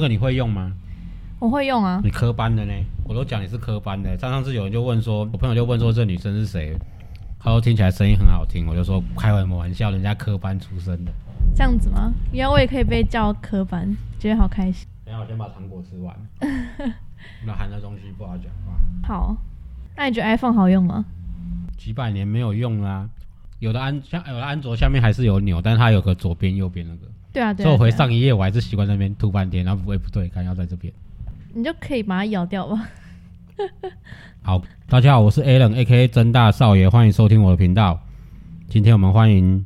那个你会用吗？我会用啊，你科班的呢？我都讲你是科班的。上上次有人就问说，我朋友就问说这女生是谁？他说听起来声音很好听，我就说开什么玩笑，人家科班出身的。这样子吗？原来我也可以被叫科班，觉得好开心。等下我先把糖果吃完，那含的东西不好讲话。好，那你觉得 iPhone 好用吗？几百年没有用啦、有的安像有的安卓下面还是有钮，但是它有个左边右边那个。对啊，对所以啊。对啊我回上一页，我还是习惯那边吐半天，然后不会不对，看要在这边。你就可以把它咬掉吧。好，大家好，我是 Alan A.K.A 真大少爷，欢迎收听我的频道。今天我们欢迎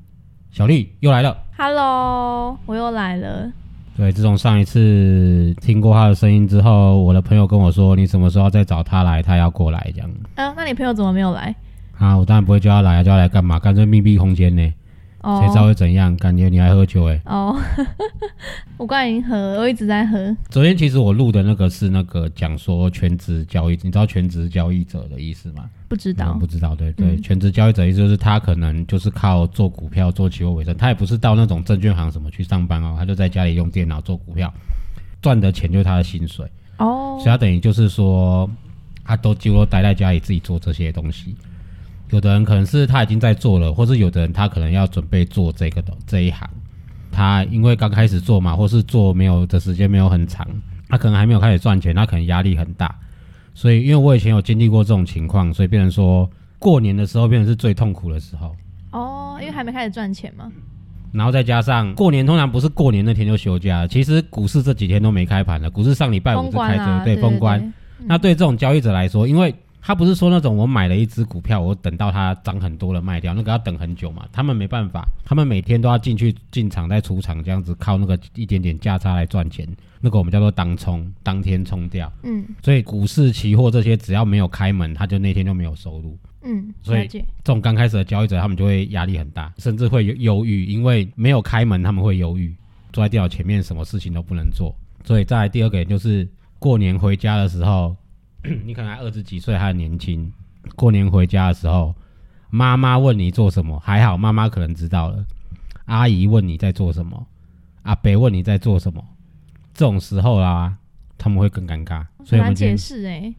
小丽又来了。Hello，我又来了。对，自从上一次听过他的声音之后，我的朋友跟我说，你什么时候再找他来，他要过来这样。啊，那你朋友怎么没有来？啊，我当然不会叫他来啊，叫他来干嘛？干脆密闭空间呢，哦，谁知道会怎样？感觉你还喝酒哎、哦，我刚才已经喝了，我一直在喝。昨天其实我录的那个是那个讲说全职交易，你知道全职交易者的意思吗？不知道嗯，不知道，对对，嗯全职交易者意思就是他可能就是靠做股票、做期货为生，他也不是到那种证券行什么去上班哦，他就在家里用电脑做股票，赚的钱就是他的薪水，哦所以他等于就是说，他都几乎都待在家里自己做这些东西。有的人可能是他已经在做了，或是有的人他可能要准备做这个的这一行，他因为刚开始做嘛，或是做没有的时间没有很长，他可能还没有开始赚钱，他可能压力很大。所以，因为我以前有经历过这种情况，所以变成说过年的时候变成是最痛苦的时候。哦，因为还没开始赚钱嘛。然后再加上过年，通常不是过年那天就休假，其实股市这几天都没开盘了。股市上礼拜五封是开着，啊，对对封关。。对那对这种交易者来说，因为他不是说那种我买了一只股票，我等到它涨很多了卖掉，那个要等很久嘛。他们没办法，他们每天都要进去进场再出场，这样子靠那个一点点价差来赚钱。那个我们叫做当冲，当天冲掉。嗯所以股市、期货这些只要没有开门，他就那天就没有收入。嗯，所以。这种刚开始的交易者，他们就会压力很大，甚至会有忧郁，因为没有开门，他们会忧郁，坐在电脑前面，什么事情都不能做。所以再来第二个点就是过年回家的时候，你可能还二十几岁，还很年轻，过年回家的时候，妈妈问你做什么，还好妈妈可能知道了，阿姨问你在做什么，阿伯问你在做什么，这种时候啦，他们会更尴尬。所以很难我们解释哎。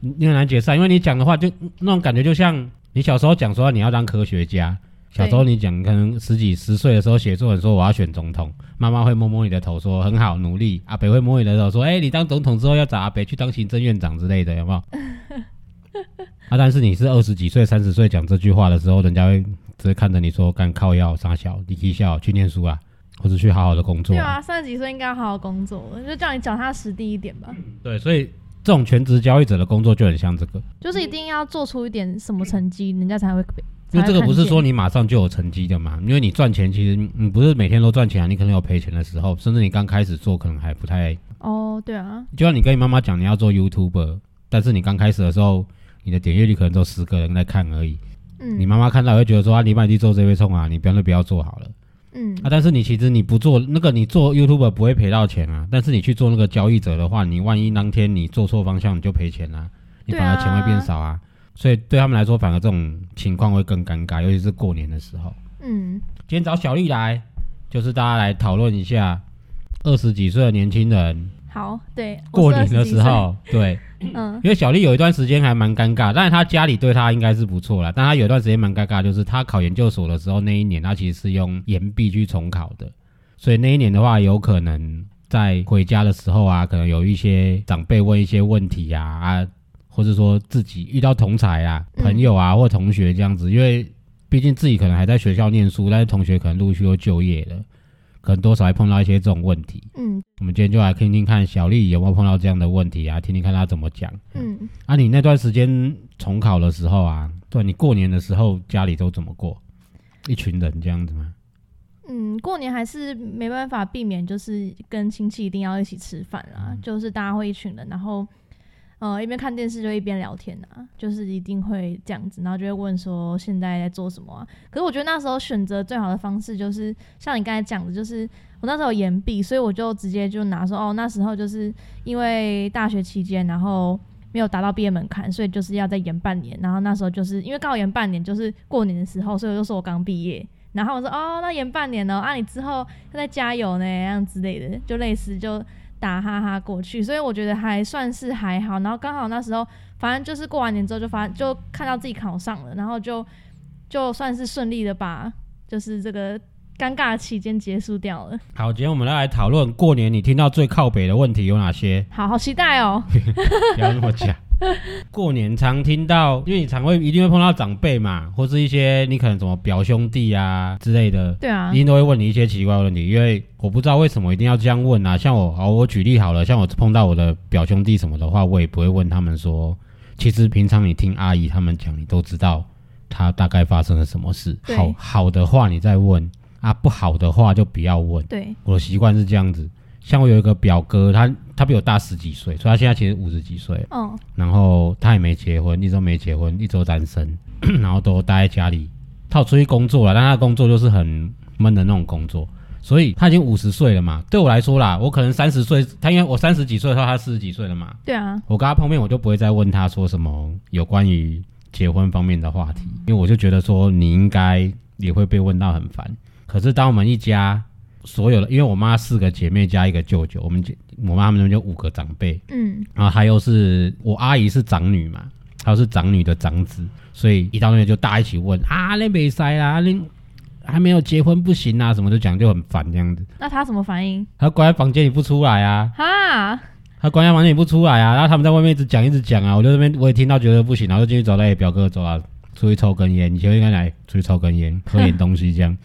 你你很难解释啊，因为你讲的话就那种感觉，就像你小时候讲说你要当科学家，小时候你讲可能十几十岁的时候写作文说我要选总统，妈妈会摸摸你的头说很好努力，阿北会摸你的头说哎、你当总统之后要找阿北去当行政院长之类的，有没有？啊，但是你是二十几岁、三十岁讲这句话的时候，人家会只会看着你说干靠药傻小，你可以笑去念书啊，或者去好好的工作对啊，三十几岁应该要好好工作，就叫你脚踏实地一点吧。对，所以这种全职交易者的工作就很像这个。就是一定要做出一点什么成绩，人家才会被。因为这个不是说你马上就有成绩的嘛，因为你赚钱其实你不是每天都赚钱啊，你可能有赔钱的时候，甚至你刚开始做可能还不太，哦，对啊，就像你跟你妈妈讲你要做 YouTuber，但是你刚开始的时候，你的点阅率可能只有十个人在看而已，嗯，你妈妈看到会觉得说啊，你买去做这杯冲啊，你不要就不要做好了。嗯。啊，但是你其实你不做那个你做 YouTuber 不会赔到钱啊，但是你去做那个交易者的话，你万一当天你做错方向你就赔钱啦、你反而钱会变少啊。所以对他们来说，反而这种情况会更尴尬，尤其是过年的时候。嗯，今天找小丽来，就是大家来讨论一下二十几岁的年轻人好，对，过年的20几岁，时候，对，嗯。因为小丽有一段时间还蛮尴尬，但是她家里对她应该是不错啦，但她有一段时间蛮尴尬，就是她考研究所的时候那一年，她其实是用延毕去重考的，所以那一年的话，有可能在回家的时候啊，可能有一些长辈问一些问题啊啊，或者说自己遇到同才啊、嗯朋友啊或同学这样子，因为毕竟自己可能还在学校念书，但是同学可能陆续又就业了，可能多少会碰到一些这种问题。嗯我们今天就来听听看小丽有没有碰到这样的问题啊，听听看她怎么讲。嗯，啊，你那段时间重考的时候啊，对你过年的时候家里都怎么过？一群人这样子吗？嗯，过年还是没办法避免，就是跟亲戚一定要一起吃饭啦，就是大家会一群人，然后呃一边看电视就一边聊天啊，就是一定会这样子，然后就会问说现在在做什么啊？可是我觉得那时候选择最好的方式就是像你刚才讲的，就是我那时候延毕，所以我就直接就拿说哦，那时候就是因为大学期间，然后。没有达到毕业门槛，所以就是要再延半年。然后那时候就是因为刚好延半年，就是过年的时候，所以我就说我刚毕业。然后我说哦，那延半年哦，啊你之后要再加油呢，这样之类的，就类似就打哈哈过去。所以我觉得还算是还好。然后刚好那时候，反正就是过完年之后就发就看到自己考上了，然后就就算是顺利的把就是这个尴尬的期间结束掉了。好，今天我们要来讨论过年你听到最靠北的问题有哪些？好好期待哦。不要那么讲。过年常听到，因为你常会一定会碰到长辈嘛，或是一些你可能什么表兄弟啊之类的，对啊一，定都会问你一些奇怪的问题。因为我不知道为什么一定要这样问啊。像我，好，我举例好了，像我碰到我的表兄弟什么的话，我也不会问他们说，其实平常你听阿姨他们讲，你都知道他大概发生了什么事。好好的话你再问啊，不好的话就不要问。对，我的习惯是这样子。像我有一个表哥，他他比我大十几岁，所以他现在其实五十几岁了。嗯然后他也没结婚，一直都没结婚，一直都单身，然后都待在家里。他有出去工作了，但他的工作就是很闷的那种工作，所以他已经五十岁了嘛。对我来说啦，我可能三十岁，他因为我三十几岁的时候，他四十几岁了嘛。对啊，我跟他碰面，我就不会再问他说什么有关于结婚方面的话题，因为我就觉得说你应该也会被问到很烦。可是当我们一家所有的，因为我妈四个姐妹加一个舅舅，我们姐我妈他们那边就五个长辈，嗯然后他又是我阿姨是长女嘛，她又是长女的长子，所以一到那边就大家一起问啊，那没塞啦，那还没有结婚不行啊，什么就讲就很烦这样子。那她什么反应？她关在房间里不出来啊，哈，她关在房间里不出来啊，然后他们在外面一直讲一直讲啊，我就这边我也听到觉得不行，然后就进去找那表哥走啊，出去抽根烟，你前面应该来出去抽根烟，喝点东西这样。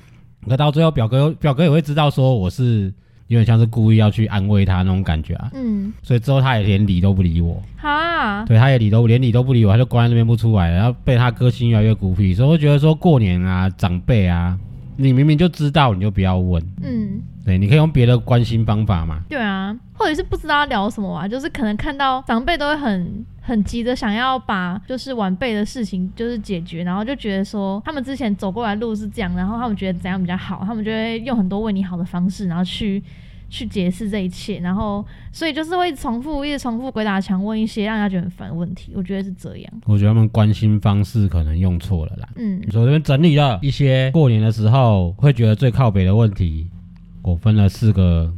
可到最后表哥表哥也会知道说我是有点像是故意要去安慰他那种感觉啊，嗯，所以之后他也连理都不理我。哈，对，他也理都连理都不理我，他就关在那边不出来了，然后被他个性越来越孤僻，所以我觉得说过年啊，长辈啊，你明明就知道，你就不要问，嗯，对，你可以用别的关心方法嘛。对啊，或者是不知道聊什么啊，就是可能看到长辈都会很很急着想要把就是晚辈的事情就是解决，然后就觉得说他们之前走过来路是这样，然后他们觉得怎样比较好，他们就会用很多为你好的方式，然后去。去解释这一切，然后所以就是会重复，一直重复鬼打墙问一些让他觉得很烦的问题。我觉得是这样。我觉得他们关心方式可能用错了啦。嗯所以我这边整理了一些过年的时候会觉得最靠北的问题，我分了四个，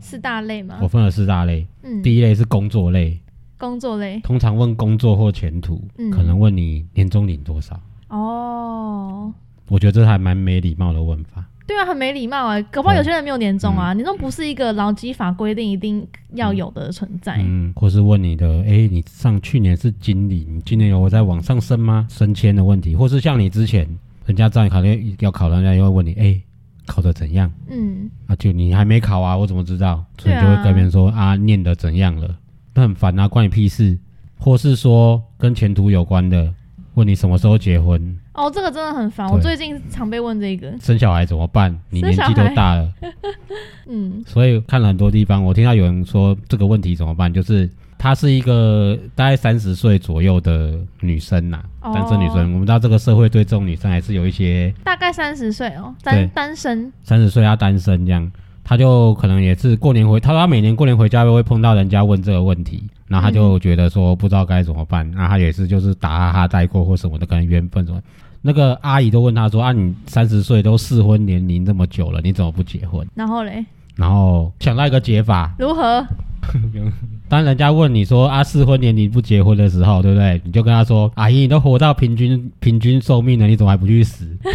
四大类嘛我，分了四大类。嗯，第一类是工作类，工作类，通常问工作或前途，嗯可能问你年终领多少。哦，我觉得这还蛮没礼貌的问法。对啊，很没礼貌啊、搞不好有些人没有年终啊，年终不是一个劳基法规定一定要有的存在。嗯，或是问你的，哎、你上去年是经理，你今年有在往上升吗？升迁的问题，或是像你之前，人家知道你考虑要考，人家又会问你，哎、考的怎样？嗯，啊，就你还没考啊，我怎么知道？所以就会跟别人说啊念的怎样了，那很烦啊，关你屁事。或是说跟前途有关的，问你什么时候结婚，哦，这个真的很烦，我最近常被问这个。生小孩怎么办？你年纪都大了，嗯所以看了很多地方，我听到有人说这个问题怎么办，就是她是一个大概三十岁左右的女生呐、哦单身女生。我们知道这个社会对这种女生还是有一些大概三十岁哦，对单单身。三十岁她单身这样，她就可能也是过年回，他说他每年过年回家都会碰到人家问这个问题，然后他就觉得说不知道该怎么办，那、他也是就是打哈哈带过或什么的，可能缘分什么。那个阿姨都问他说啊，你三十岁都适婚年龄这么久了，你怎么不结婚？然后嘞，然后想到一个解法，如何？当人家问你说啊适婚年龄不结婚的时候，对不对？你就跟他说，阿姨，你都活到平均平均寿命了，你怎么还不去死？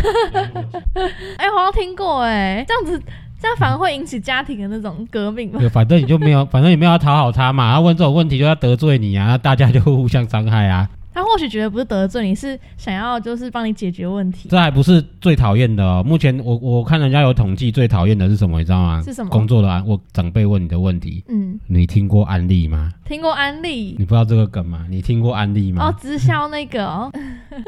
哎、我好像听过哎，这样子那反而会引起家庭的那种革命嘛？对，反正你就没有，反正也没有要讨好他嘛。他问这种问题就要得罪你啊，那大家就会互相伤害啊。他或许觉得不是得罪你，是想要就是帮你解决问题。这还不是最讨厌的哦。目前我我看人家有统计，最讨厌的是什么，你知道吗？是什么工作的案，我长辈问你的问题，嗯，你听过安利吗？听过安利你不知道这个梗吗？你听过安利吗？哦，直销那个哦，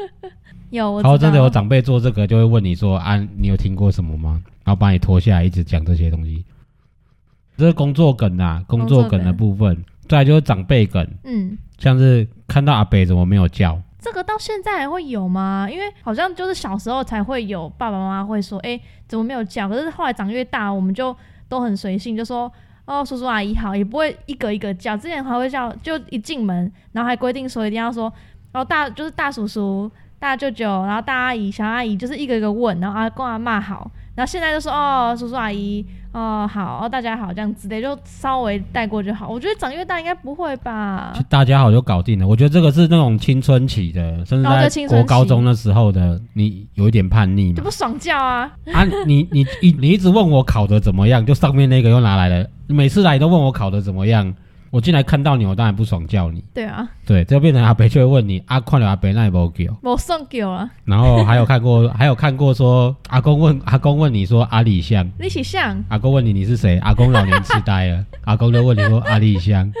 有然后真的有道长辈做这个，就会问你说：“安，你有听过什么吗？”然后把你拖下来，一直讲这些东西。这是工作梗啊，工作梗的部分。再来就是长辈梗，嗯。像是看到阿北怎么没有叫，这个到现在还会有吗？因为好像就是小时候才会有爸爸妈妈会说，哎、怎么没有叫？可是后来长越大，我们就都很随性，就说哦，叔叔阿姨好，也不会一个一个叫。之前还会叫，就一进门，然后还规定说一定要说，然后大就是大叔叔、大舅舅，然后大阿姨、小阿姨，就是一个一个问，然后阿公阿妈好，然后现在就说哦，叔叔阿姨。哦，好，哦，大家好，这样子的就稍微带过就好。我觉得长越大应该不会吧就？大家好就搞定了。我觉得这个是那种青春期的，甚至在国高中的时候的，你有一点叛逆嘛就不。爽叫啊！啊，你你一你一直问我考的怎么样，就上面那个又拿来了，每次来都问我考的怎么样，我进来看到你，我当然不爽叫你。对啊，对，这就变成阿北就会问你啊，看了阿北那也不给我送给啊，然后还有看过，还有看过说阿公问阿公问你说阿里香，你起像阿公问你你是谁，阿公老年痴呆了，阿公就问你说阿里香，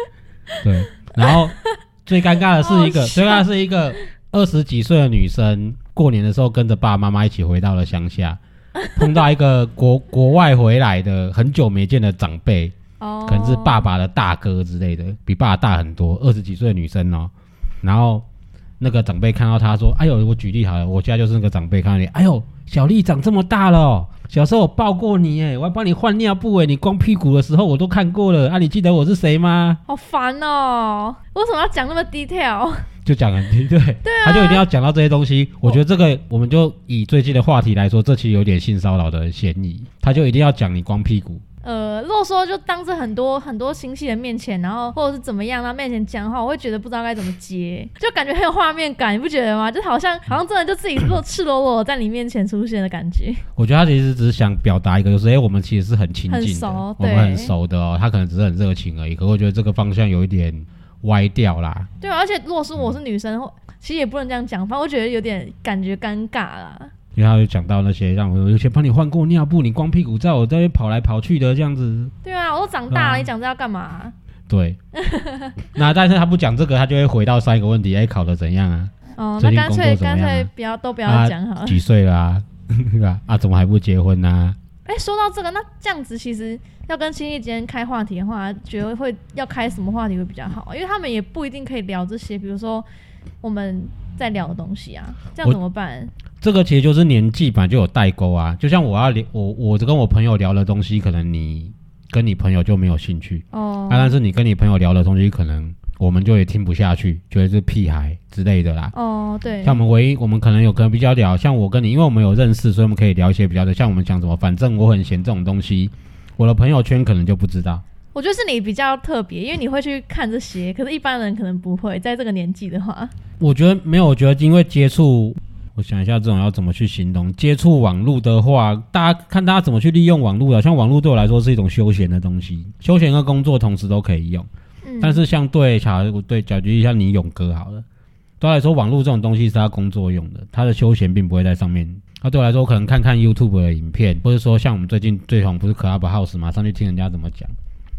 对，然后最尴尬的是一个，好最尴尬的是一个二十几岁的女生，过年的时候跟着爸爸妈妈一起回到了乡下，碰到一个国国外回来的很久没见的长辈，哦，可能是爸爸的大哥之类的，比爸爸大很多，二十几岁的女生哦。然后那个长辈看到他说：“哎呦，我举例好了，我家就是那个长辈看到你，哎呦，小丽长这么大了哦，小时候我抱过你哎，我还帮你换尿布哎，你光屁股的时候我都看过了啊，你记得我是谁吗？”好烦哦！为什么要讲那么 detail？就讲很对，对他就一定要讲到这些东西。我觉得这个，我们就以最近的话题来说，这其实有点性骚扰的嫌疑，他就一定要讲你光屁股。呃，如果说就当着很多很多亲戚的面前，然后或者是怎么样，他面前讲的话，我会觉得不知道该怎么接，就感觉很有画面感，你不觉得吗？就好像好像真的就自己裸赤裸裸在你面前出现的感觉。我觉得他其实只是想表达一个，就是哎、诶我们其实是很亲近的，很熟我们很熟的哦。他可能只是很热情而已，可我觉得这个方向有一点歪掉啦。对啊，而且如果是我是女生，其实也不能这样讲，反正我觉得有点感觉尴尬啦。因为他就讲到那些让我有些帮你换过尿布，你光屁股在我这边跑来跑去的这样子，对啊，我都长大了，啊你讲这要干嘛、对。那但是他不讲这个，他就会回到上一个问题，哎、考的怎样啊？哦，那干脆干啊脆不要都不要啊讲好了。几岁啦啊？对吧？啊，怎么还不结婚呢、哎、说到这个，那这样子其实要跟亲戚间开话题的话，觉得会要开什么话题会比较好？因为他们也不一定可以聊这些，比如说我们在聊的东西啊，这样怎么办？这个其实就是年纪本来就有代沟啊。就像我要聊我我跟我朋友聊的东西，可能你跟你朋友就没有兴趣。哦啊，，但是你跟你朋友聊的东西，可能我们就也听不下去，觉得是屁孩之类的啦。哦，对，像我们唯一，我们可能有可能比较聊，像我跟你，因为我们有认识，所以我们可以聊一些比较的，像我们讲什么，反正我很闲这种东西，我的朋友圈可能就不知道。我觉得是你比较特别，因为你会去看这些，可是一般人可能不会，在这个年纪的话，我觉得没有，我觉得因为接触，我想一下这种要怎么去形容。接触网络的话，大家看大家怎么去利用网络啊。像网络对我来说是一种休闲的东西，休闲和工作同时都可以用。嗯，但是像对小孩，我对假举例像你勇哥好了，对他来说，网络这种东西是他工作用的，他的休闲并不会在上面。他对我来说，可能看看 YouTube 的影片，或者说像我们最近最红不是 Clubhouse 嘛，上去听人家怎么讲。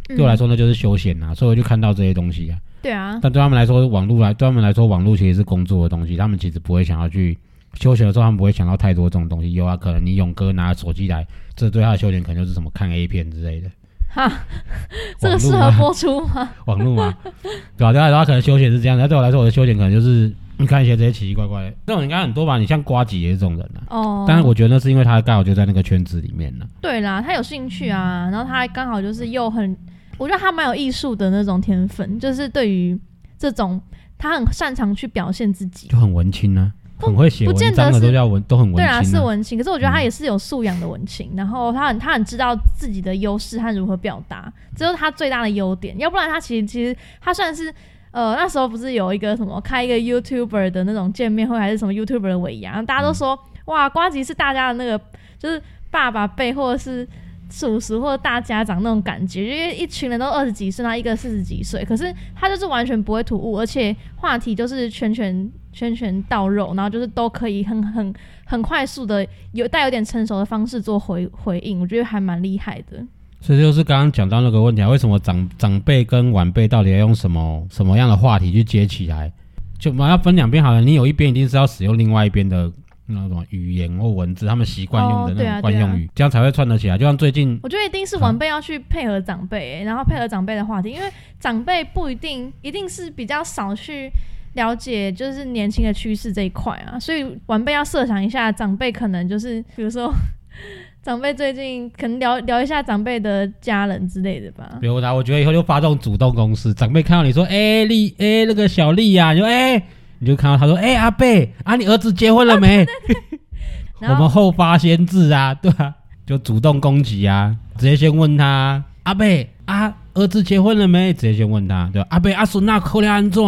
嗯对我来说，那就是休闲啊，所以我就看到这些东西啊。对啊，但对他们来说，网络来对他们来说，网络其实是工作的东西，他们其实不会想要去休闲的时候，他们不会想到太多这种东西。有啊，可能你勇哥拿手机来，这对他的休闲可能就是什么看 A 片之类的。哈，这个适合播出吗？网络嘛，对啊，对他来说，他可能休闲是这样的。对我来说，我的休闲可能就是你看一些这些奇奇怪怪的，这种应该很多吧？你像瓜吉也是这种人啊。哦，但是我觉得那是因为他刚好就在那个圈子里面呢。对啦，他有兴趣啊，然后他刚好就是又很，我觉得他蛮有艺术的那种天分，就是对于这种他很擅长去表现自己。就很文青呢、不很会写文章的都叫文，都很文对啊。是文青，可是我觉得他嗯也是有素养的文青，然后他很他很知道自己的优势和如何表达，这就是他最大的优点。要不然他其实其实他算是呃那时候不是有一个什么开一个 YouTuber 的那种见面会，还是什么 YouTuber 的尾牙，大家都说、哇瓜吉是大家的那个就是爸爸辈或者是叔叔或大家长那种感觉，因为一群人都二十几岁，他一个四十几岁，可是他就是完全不会突兀，而且话题就是拳拳拳拳到肉，然后就是都可以很很很快速的有带有点成熟的方式做回回应，我觉得还蛮厉害的。所以就是刚刚讲到那个问题啊，为什么长长辈跟晚辈到底要用什么什么样的话题去接起来？就我们要分两边好了，你有一边一定是要使用另外一边的那种语言或文字，他们习惯用的那种惯用语，这样才会串得起来。就像最近，我觉得一定是晚辈要去配合长辈，然后配合长辈的话题，因为长辈不一定一定是比较少去了解就是年轻的趋势这一块啊，所以晚辈要设想一下，长辈可能就是比如说。长辈最近可能聊聊一下长辈的家人之类的吧。比如他，我觉得以后就发动主动公司，长辈看到你说，哎丽，哎那个小丽呀，你说哎，你就看到他说，哎阿贝啊，你儿子结婚了没？我们后发先至啊，对啊？就主动攻击啊，直接先问他，阿贝啊，儿子结婚了没？直接先问他，对吧？阿贝阿孙那扣了安怎？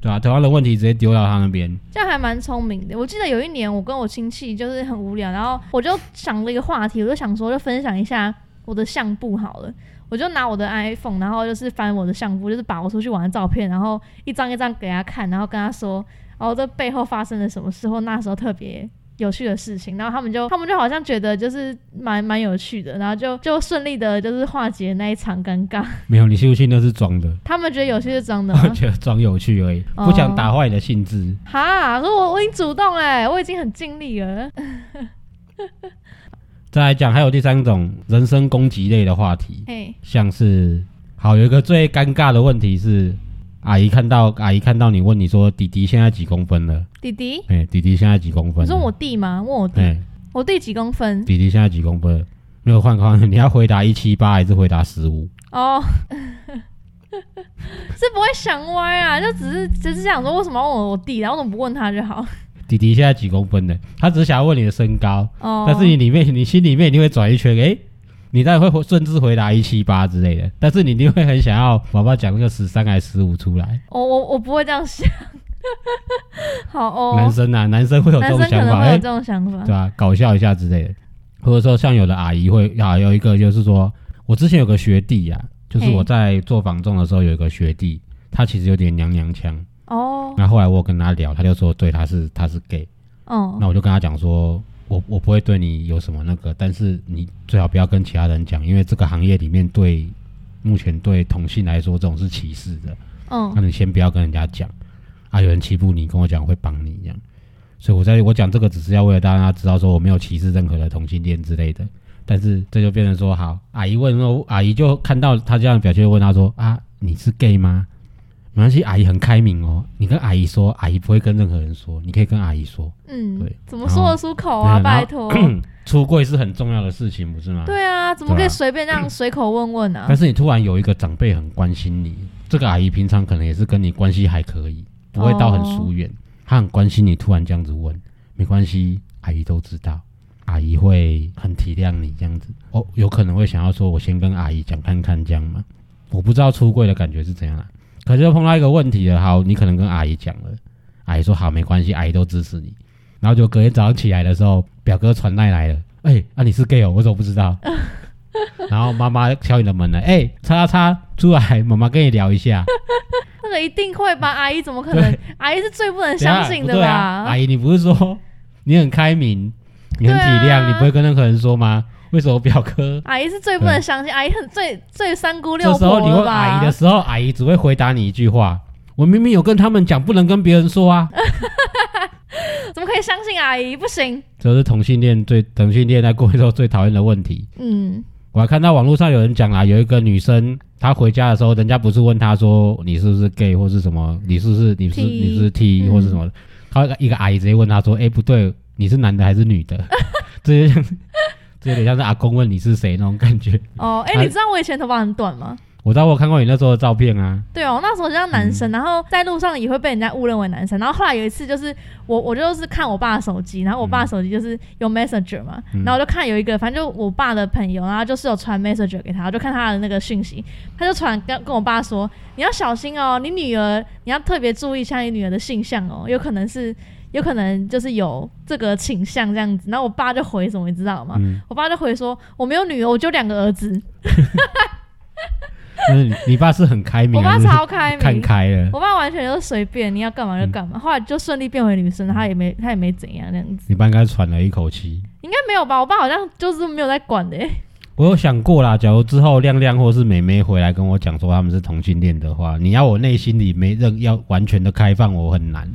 对啊，同样的问题直接丢到他那边，这样还蛮聪明的。我记得有一年，我跟我亲戚就是很无聊，然后我就想了一个话题，我就想说，就分享一下我的相簿好了。我就拿我的 iPhone，然后就是翻我的相簿，就是把我出去玩的照片，然后一张一张给他看，然后跟他说，哦，这背后发生了什么事，或，那时候特别。有趣的事情，然后他们就他们就好像觉得就是蛮蛮有趣的，然后就就顺利的就是化解那一场尴尬。没有，你信不信那是装的？他们觉得有趣是装的，我觉得装有趣而已，不想打坏你的兴致。哈，可我我已经主动哎，我已经很尽力了。再来讲，还有第三种人身攻击类的话题，像是好有一个最尴尬的问题是。阿姨看到阿姨看到你问你说弟弟现在几公分了？弟弟，哎，弟弟现在几公分？你说我弟吗？问我弟，我弟几公分？弟弟现在几公分？没有换框，你要回答一七八还是回答十五？哦，是不会想歪啊，就只是只是想说为什么要问我弟，然后怎么不问他就好？弟弟现在几公分的？他只是想要问你的身高，哦，但是你里面你心里面一定会转一圈，哎。你待会会顺势回答一七八之类的，但是你一定会很想要宝宝讲那个十三还是十五出来。我我我不会这样想。好哦。男生啊，男生会有这种想法，有这种想法，对吧？搞笑一下之类的，或者说像有的阿姨会啊，有一个就是说，我之前有个学弟呀，就是我在做房仲的时候有一个学弟，他其实有点娘娘腔哦。那后来我跟他聊，他就说对，他是他是 gay。哦。那我就跟他讲说。我我不会对你有什么那个，但是你最好不要跟其他人讲，因为这个行业里面对目前对同性来说这种是歧视的。嗯，那你先不要跟人家讲啊，有人欺负你，跟我讲会帮你这样。所以我在我讲这个只是要为了大家知道说我没有歧视任何的同性恋之类的。但是这就变成说，好，阿姨问说，阿姨就看到他这样的表现，问他说啊，你是 gay 吗？没关系，阿姨很开明哦。你跟阿姨说，阿姨不会跟任何人说。你可以跟阿姨说，嗯，对，怎么说得出口啊？拜托，出柜是很重要的事情，不是吗？对啊，怎么可以随便这样 随口问问呢？但是你突然有一个长辈很关心你，这个阿姨平常可能也是跟你关系还可以，不会到很疏远。她很关心你，突然这样子问，没关系，阿姨都知道，阿姨会很体谅你这样子。哦，有可能会想要说，我先跟阿姨讲看看这样嘛？我不知道出柜的感觉是怎样啊。可是又碰到一个问题了，好，你可能跟阿姨讲了，阿姨说好没关系，阿姨都支持你。然后就隔天早上起来的时候，表哥传赖来了，哎，啊你是 gay 哦，我怎么不知道？然后妈妈敲你的门了，哎，叉叉叉出来，妈妈跟你聊一下。那个一定会吧？阿姨怎么可能？阿姨是最不能相信的吧？阿姨，你不是说你很开明，你很体谅，你不会跟任何人说吗？为什么表哥？阿姨是最不能相信，阿姨很最最三姑六婆这时候你问阿姨的时候，阿姨只会回答你一句话：“我明明有跟他们讲，不能跟别人说啊。”怎么可以相信阿姨？不行。这是同性恋最同性恋在过去时候最讨厌的问题。嗯，我还看到网络上有人讲啊，有一个女生她回家的时候，人家不是问她说你是不是 gay 或是什么，你是不是你是你是 T 或是什么？她一个阿姨直接问她说：“哎，不对，你是男的还是女的？” 这些。有点像是阿公问你是谁那种感觉哦。哎，你知道我以前头发很短吗？我知道，我看过你那时候的照片啊。对哦，那时候像男生，然后在路上也会被人家误认为男生。然后后来有一次，就是我我就是看我爸的手机，然后我爸手机就是有 Messenger 嘛，然后我就看有一个，反正就我爸的朋友，然后就是有传 Messenger 给他，我就看他的那个讯息，他就传跟跟我爸说，你要小心哦，你女儿你要特别注意一下你女儿的性向哦，有可能是。有可能就是有这个倾向这样子。然后我爸就回什么，你知道吗？嗯，我爸就回说我没有女儿，我就两个儿子。就是你你爸是很开明，我爸超开明看明，开了？我爸完全就是随便，你要干嘛就干嘛。后来就顺利变回女生，他也没他也没怎样那样子，你爸应该喘了一口气。应该没有吧？我爸好像就是没有在管的、欸。我有想过啦，假如之后亮亮或是美美回来跟我讲说他们是同性恋的话，你要我内心里没任要完全的开放，我很难。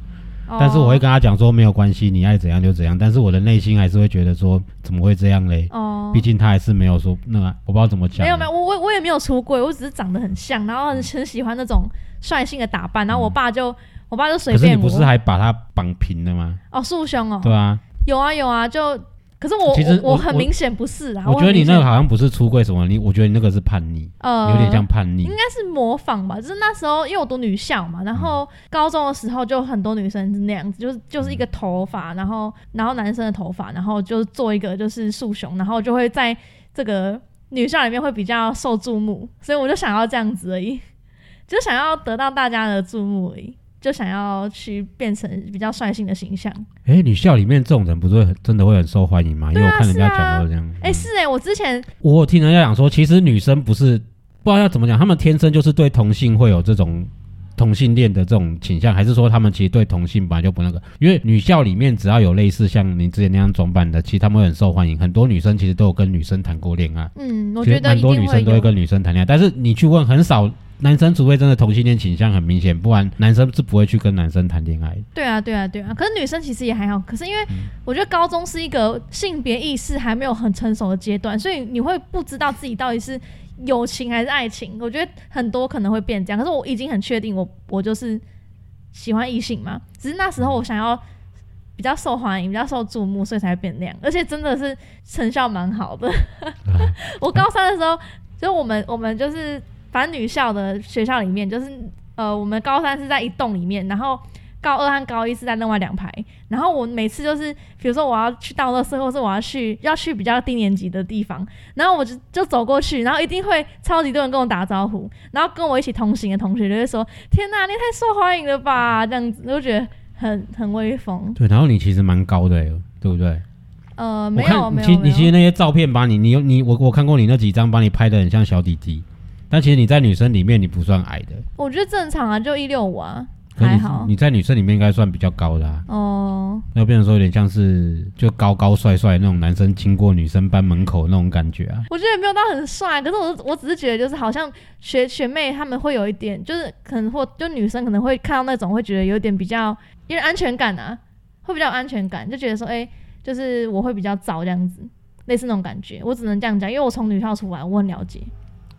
但是我会跟他讲说没有关系，你爱怎样就怎样。但是我的内心还是会觉得说怎么会这样嘞？哦，毕竟他还是没有说那个，我不知道怎么讲。没有没有，我我我也没有出轨，我只是长得很像，然后很很喜欢那种率性的打扮，然后我爸就、我爸就随便可是你便。不是还把他绑平了吗？哦束胸哦，对啊，有啊有啊，就可是我其实我很明显不是啊，我觉得你那个好像不是出柜什么，你我觉得你那个是叛逆，呃有点像叛逆。应。该是模仿吧，就是那时候因为我读女校嘛，然后高中的时候就很多女生是那样子，就是就是一个头发，然后然后男生的头发，然后就做一个就是束胸，然后就会在这个女校里面会比较受注目，所以我就想要这样子而已，就想要得到大家的注目而已，就想要去变成比较率性的形象。哎、女校里面这种人不是真的会很受欢迎吗？因为我看人家讲都是这样。哎、嗯是哎、我之前我有听人家讲说，其实女生不是不知道要怎么讲，她们天生就是对同性会有这种同性恋的这种倾向，还是说他们其实对同性本来就不那个？因为女校里面只要有类似像你之前那样装扮的，其实他们会很受欢迎。很多女生其实都有跟女生谈过恋爱，嗯，我觉得一蛮多女。生都会跟女生谈恋爱，但是你去问很少。男生除非真的同性恋倾向很明显，不然男生是不会去跟男生谈恋爱的。对啊，对啊，对啊。可是女生其实也还好，可是因为嗯我觉得高中是一个性别意识还没有很成熟的阶段，所以你会不知道自己到底是友情还是爱情。我觉得很多可能会变这样，可是我已经很确定我我就是喜欢异性嘛，只是那时候我想要比较受欢迎、比较受注目，所以才会变那样。而且真的是成效蛮好的。我高三的时候，就我们我们就是反正女校的学校里面，就是呃，我们高三是在一栋里面，然后高二和高一是在另外两排。然后我每次就是，比如说我要去倒垃圾，或是我要去要去比较低年级的地方，然后我就就走过去，然后一定会超级多人跟我打招呼，然后跟我一起同行的同学就会说：“天哪，你太受欢迎了吧！”这样子，我就觉得很很威风。对，然后你其实蛮高的、欸，对不对？呃，我没有其没有你其实那些照片把你你有你我我看过你那几张，把你拍的很像小弟弟，但其实你在女生里面你不算矮的，我觉得正常啊，就一六五啊，还好。你在女生里面应该算比较高的啊，哦，要变成说有点像是就高高帅帅那种男生经过女生班门口那种感觉啊。我觉得也没有到很帅，可是我我只是觉得就是好像学学妹他们会有一点，就是可能或就女生可能会看到那种会觉得有点比较因为安全感啊，会比较有安全感，就觉得说哎、就是我会比较早这样子，类似那种感觉。我只能这样讲，因为我从女校出来，我很了解，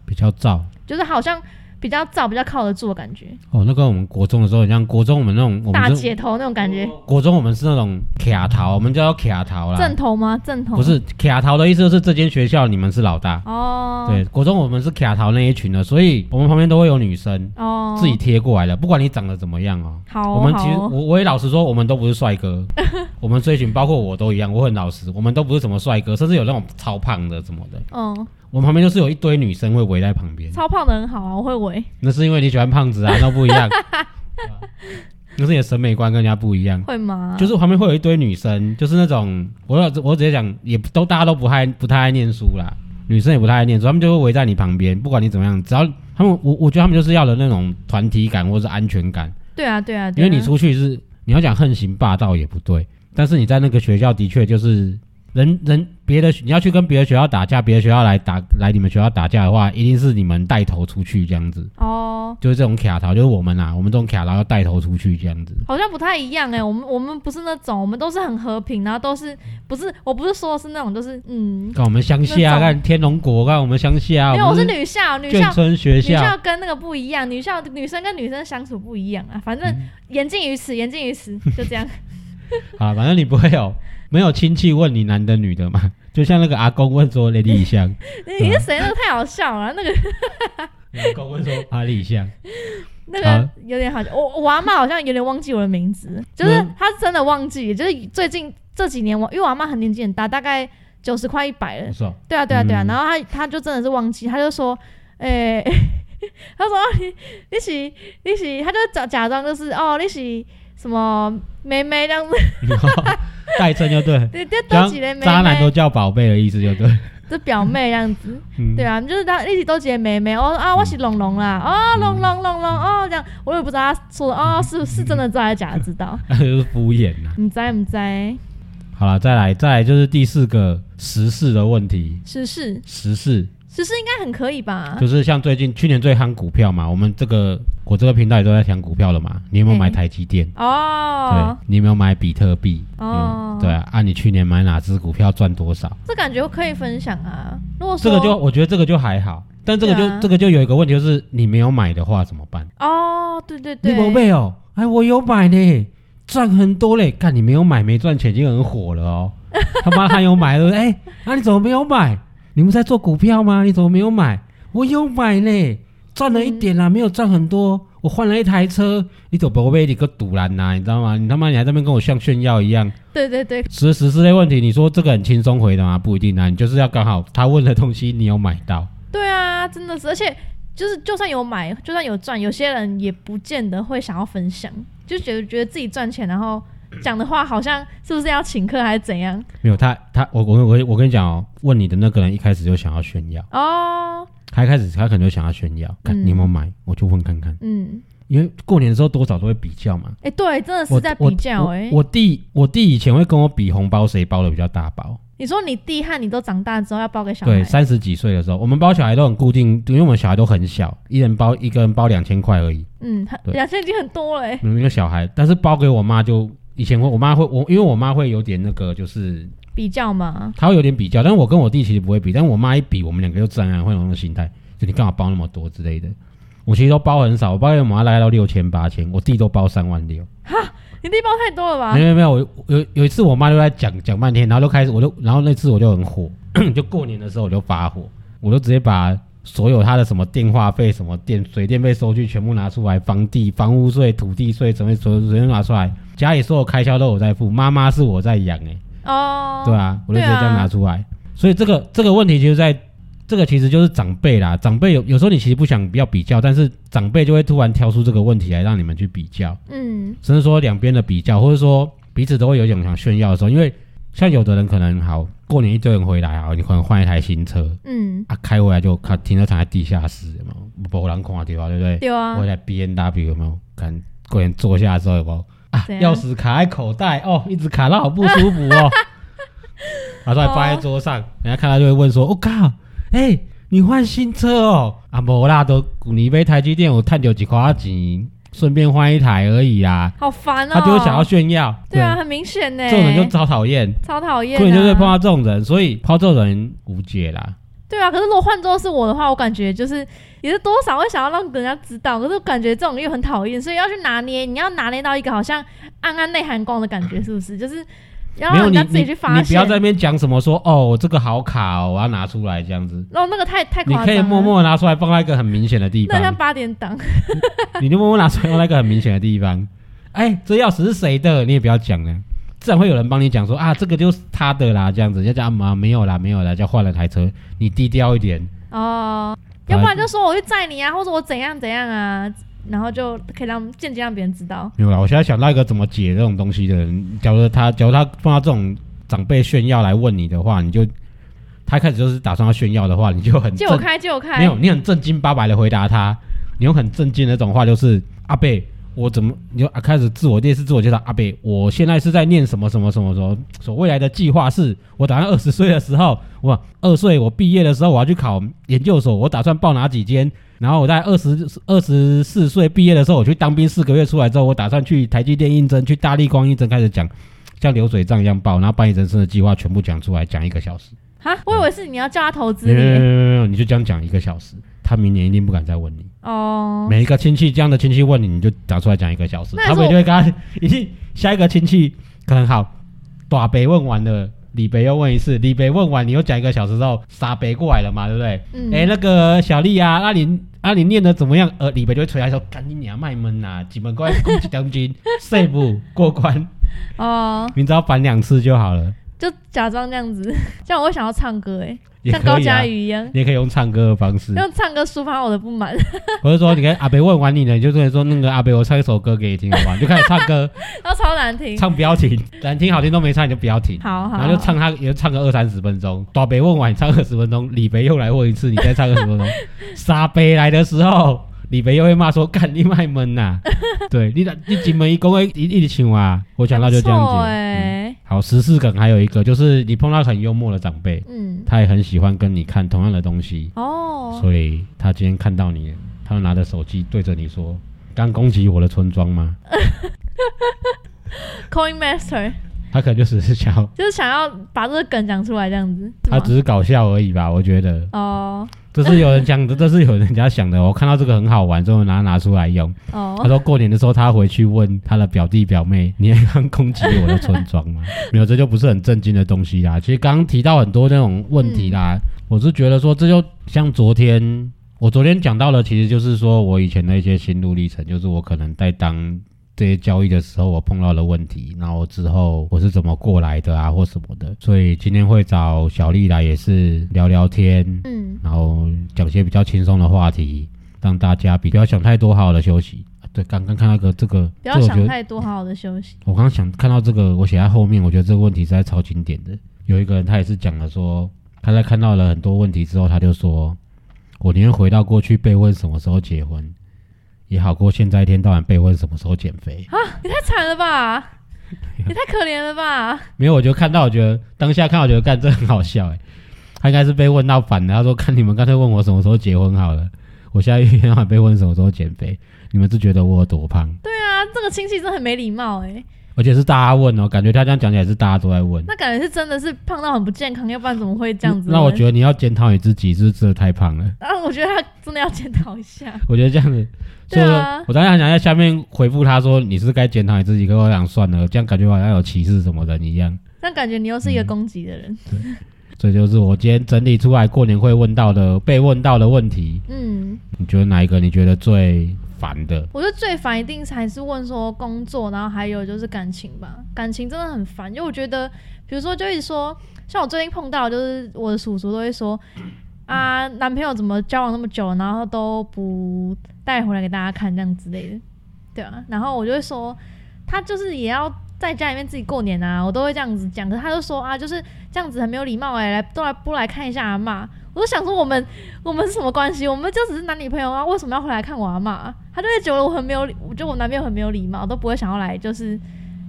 比较燥就是好像比较早、比较靠得住的感觉，哦，那跟我们国中的时候你像，国中我们那种我大是姐头那种感觉。国中我们是那种卡头，我们叫卡头啦，正头吗？正头不是卡头的意思，就是这间学校你们是老大。哦，对，国中我们是卡头那一群的，所以我们旁边都会有女生哦，自己贴过来的，不管你长得怎么样哦。好哦，我们其实哦我我也老实说，我们都不是帅哥，我们这一群包括我都一样，我很老实，我们都不是什么帅哥，甚至有那种超胖的什么的。嗯，我们旁边就是有一堆女生会围在旁边，超胖的很好啊，我会围。那是因为你喜欢胖子啊，那不一样。那是你的审美观跟人家不一样。会吗？就是旁边会有一堆女生，就是那种我要我直接讲，也都大家都不太不太爱念书啦，女生也不太爱念书，他们就会围在你旁边，不管你怎么样，只要他们我我觉得他们就是要的那种团体感或者是安全感，对啊，对啊，对啊因为你出去是你要讲横行霸道也不对，但是你在那个学校的确就是人人别的你要去跟别的学校打架，别的学校来打来你们学校打架的话，一定是你们带头出去这样子，哦，就是这种卡槽，就是我们啊，我们这种卡槽要带头出去这样子。好像不太一样哎、我们我们不是那种，我们都是很和平，然后都是不是我不是说的是那种，就是嗯，看我们乡下，种看天龙国，看我们乡下，因为我是女校，女眷校村学女校，跟那个不一样，女校女生跟女生相处不一样啊，反正嗯言尽于此，言尽于此，就这样。好，反正你不会有没有亲戚问你男的女的吗？就像那个阿公问说雷李香，你是谁？那个太好笑了，那个 阿公问说阿李香，那个有点好笑。我我阿妈好像有点忘记我的名字，就是嗯她真的忘记，就是最近这几年我因为我阿妈很年纪很大，大概九十快一百了不，错，对啊，对啊，对啊。嗯然后她她就真的是忘记，她就说，诶、他说、啊、你你是你是，他就假假装就是哦，你是什么妹妹这样子，代称就对，对 对，这样都几个妹妹，渣男都叫宝贝的意思就对。这表妹这样子，嗯。对啊，就是他一起都结妹妹，哦啊，我是龙龙啦，哦嗯。龙龙龙龙哦这样，我也不知道他说的哦是是真的知道还是假的知道，那就是敷衍呐。唔知唔知好了，再来，再来就是第四个时事的问题。时事。时事时事应该很可以吧？就是像最近去年最夯股票嘛，我们这个我这个频道也都在讲股票了嘛。你有没有买台积电？哦对，你有没有买比特币？哦嗯对啊，啊，你去年买哪只股票赚多少？这感觉可以分享啊。如果说这个就我觉得这个就还好，但这个就、这个就有一个问题，就是你没有买的话怎么办？哦，对对对你对，宝贝哦，哎，我有买呢，赚很多嘞。看，你没有买没赚钱已经很火了哦。他妈他有买对不对？哎，啊你怎么没有买？你们在做股票吗？你怎么没有买？我有买嘞，赚了一点啦，没有赚很多。我换了一台车，你怎么被你个堵拦呐？你知道吗？你他妈你还在那边跟我像炫耀一样。对对对，实实施类问题，你说这个很轻松回答吗？不一定啊，你就是要刚好他问的东西你有买到。对啊，真的是，而且就是就算有买，就算有赚，有些人也不见得会想要分享，就觉得觉得自己赚钱，然后讲的话好像是不是要请客还是怎样？没有他他我我我我跟你讲哦，问你的那个人一开始就想要炫耀，哦，他一开始他可能就想要炫耀，看嗯。你有没有买，我就问看看，嗯，因为过年的时候多少都会比较嘛。哎、对，真的我是在比较哎、我弟我弟以前会跟我比红包谁包的比较大包，你说你弟和你都长大之后要包给小孩，对，三十几岁的时候，我们包小孩都很固定，因为我们小孩都很小，一人包一个人包两千块而已，嗯，他两千已经很多了一个小孩，但是包给我妈就以前我我妈会我因为我妈会有点那个就是比较嘛，她会有点比较，但是我跟我弟其实不会比，但是我妈一比，我们两个就自然而然会有那种心态，就你干嘛包那么多之类的。我其实都包很少，我包给我妈大概到六千八千，我弟都包三万六。哈你弟包太多了吧没？有没有，我有有一次我妈就在讲讲半天，然后就开始我就然后那次我就很火，就过年的时候我就发火，我就直接把所有他的什么电话费、什么电水电费收据全部拿出来，房地房屋税、土地税什么所有全部拿出来，家里所有开销都有在付，妈妈是我在养哎、哦，对啊，我就直接这样拿出来。所以这个这个问题就是在这个其实就是长辈啦，长辈有有时候你其实不想要比较，但是长辈就会突然挑出这个问题来让你们去比较，嗯，甚至说两边的比较，或者说彼此都会有一种想炫耀的时候，因为像有的人可能好过年一堆人回来啊，你可能换一台新车嗯，啊，开回来就看停车场在地下室有没有？没人看到对吧？对不对？对啊我，一台 B N W 有没有？看过年坐下的时候有没有？啊，钥匙卡在口袋哦，一直卡到好不舒服哦。拿出来放在桌上，人家看到就会问说：“我、靠，哎、你换新车哦？啊，无啦，都你杯台积电我探丢几块钱，顺便换一台而已啊。好烦哦，他就是想要炫耀，对啊，很明显呢，这种人就超讨厌，超讨厌、啊，过年就是碰到这种人，所以抛这种人无解啦。对啊，可是如果换作是我的话，我感觉就是也是多少会想要让人家知道，可是我感觉这种又很讨厌，所以要去拿捏，你要拿捏到一个好像暗暗内含光的感觉，是不是？就是要没有你让人家自己去你发现。你不要在那边讲什么说哦，我这个好卡哦，我要拿出来这样子。然后那个太太你夸张了，可以默默拿出来放在一个很明显的地那像方，八点档，你就默默拿出来放在一个很明显的地方。哎，这钥匙是谁的？你也不要讲了，自然会有人帮你讲说啊，这个就是他的啦，这样子。要讲啊，没有啦，没有啦，就换了台车，你低调一点。哦，要不然就说我去载你啊，或者我怎样怎样啊，然后就可以让间接让别人知道。没有啦，我现在想到一个怎么解这种东西的人，假如他，假如他碰到这种长辈炫耀来问你的话，你就他一开始就是打算要炫耀的话，你就很正借我开，借我开，没有，你很正经八百的回答他，你用很正经的那种话，就是阿贝，我怎么你就、啊、开始自我列示自我介绍，阿贝，我现在是在念什么什么什么什么，所未来的计划是，我打算二十岁的时候，我二岁我毕业的时候我要去考研究所，我打算报哪几间。然后我在二十二十四岁毕业的时候，我去当兵四个月出来之后，我打算去台积电应征，去大力光应征，开始讲像流水账一样报，然后把你人生的计划全部讲出来，讲一个小时。哈，我以为是你要叫他投资没有没有没你有没有，你就这样讲一个小时，他明年一定不敢再问你。哦，每一个亲戚这样的亲戚问你，你就打出来讲一个小时，他们就会跟他一定下一个亲戚可能好，大北问完了，李北又问一次，李北问完你又讲一个小时之后，傻北过来了嘛，对不对？嗯，哎、那个小丽啊，阿林阿林念的怎么样？呃，李白就会出来说，赶紧你要卖闷呐，几门关攻击将军，射 不过关，哦，你只要反两次就好了。就假装这样子，这样我会想要唱歌哎，也像高佳，瑜一样，你也可以用唱歌的方式，用唱歌抒发我的不满。我就说你看阿北问完你了，你就跟他说那个阿北，我唱一首歌给你听好不好？你就开始唱歌，然后超难听。唱不要停，难听好听都没唱你就不要停。好好，然后就唱他，也就唱个二三十分钟。大北问完，你唱二十分钟，李北又来问一次，你再唱二十分钟。沙北来的时候，李北又会骂说：“干你卖闷呐！”对你，你进门一公会一一直唱啊。我想到就这样子。好，十四梗还有一个就是你碰到很幽默的长辈，嗯，他也很喜欢跟你看同样的东西，哦，所以他今天看到你，他就拿着手机对着你说：“刚攻击我的村庄吗 Coin Master？” 他可能就只是想要，就是想要把这个梗讲出来，这样子。他只是搞笑而已吧？我觉得。哦这是有人讲的，这是有人家想的。我看到这个很好玩，之后拿拿出来用。他哦，说过年的时候他回去问他的表弟表妹：“你也刚攻击我的村庄吗？” 没有，这就不是很震惊的东西啦。其实刚刚提到很多那种问题啦，我是觉得说这就像昨天我昨天讲到的，其实就是说我以前的一些心路历程，就是我可能在当。这些交易的时候，我碰到的问题，然后之后我是怎么过来的啊，或什么的，所以今天会找小丽来，也是聊聊天，嗯，然后讲些比较轻松的话题，让大家比不要想太多，好好的休息。啊对，刚刚看到个这个，不要想太多，好好的休息。我刚刚想看到这个，我写在后面，我觉得这个问题实在超经典的。有一个人他也是讲了说，他在看到了很多问题之后，他就说，我宁愿回到过去被问什么时候结婚，也好过现在一天到晚被问什么时候减肥啊。你太惨了吧！你太可怜了吧！没有，我就看到，我觉得当下看到，我觉得干这很好笑哎。他应该是被问到烦了，他说：“看你们干脆问我什么时候结婚好了，我现在一天到晚被问什么时候减肥，你们是觉得我有多胖？对啊，这个亲戚真的很没礼貌哎。而且是大家问哦，感觉他这样讲起来是大家都在问。那感觉是真的是胖到很不健康，要不然怎么会这样子？那我觉得你要检讨你自己，是不是真的太胖了？啊，我觉得他真的要检讨一下。我觉得这样子，所以对啊我当时很想在下面回复他说你是该检讨你自己，可我想算了，这样感觉好像有歧视什么人一样。但感觉你又是一个攻击的人。对这就是我今天整理出来过年会问到的被问到的问题。嗯，你觉得哪一个你觉得最烦的？我觉得最烦一定还是问说工作，然后还有就是感情吧。感情真的很烦，因为我觉得，比如说就是说，像我最近碰到，就是我的叔叔都会说。啊，男朋友怎么交往那么久，然后都不带回来给大家看，这样之类的，对啊。然后我就会说，他就是也要在家里面自己过年啊，我都会这样子讲。可是他就说啊，就是这样子很没有礼貌哎、来都来不来看一下阿嬷。我就想说，我们我们是什么关系？我们就只是男女朋友啊，为什么要回来看我阿嬷？他就会觉得我很没有礼，我觉得我男朋友很没有礼貌，都不会想要来，就是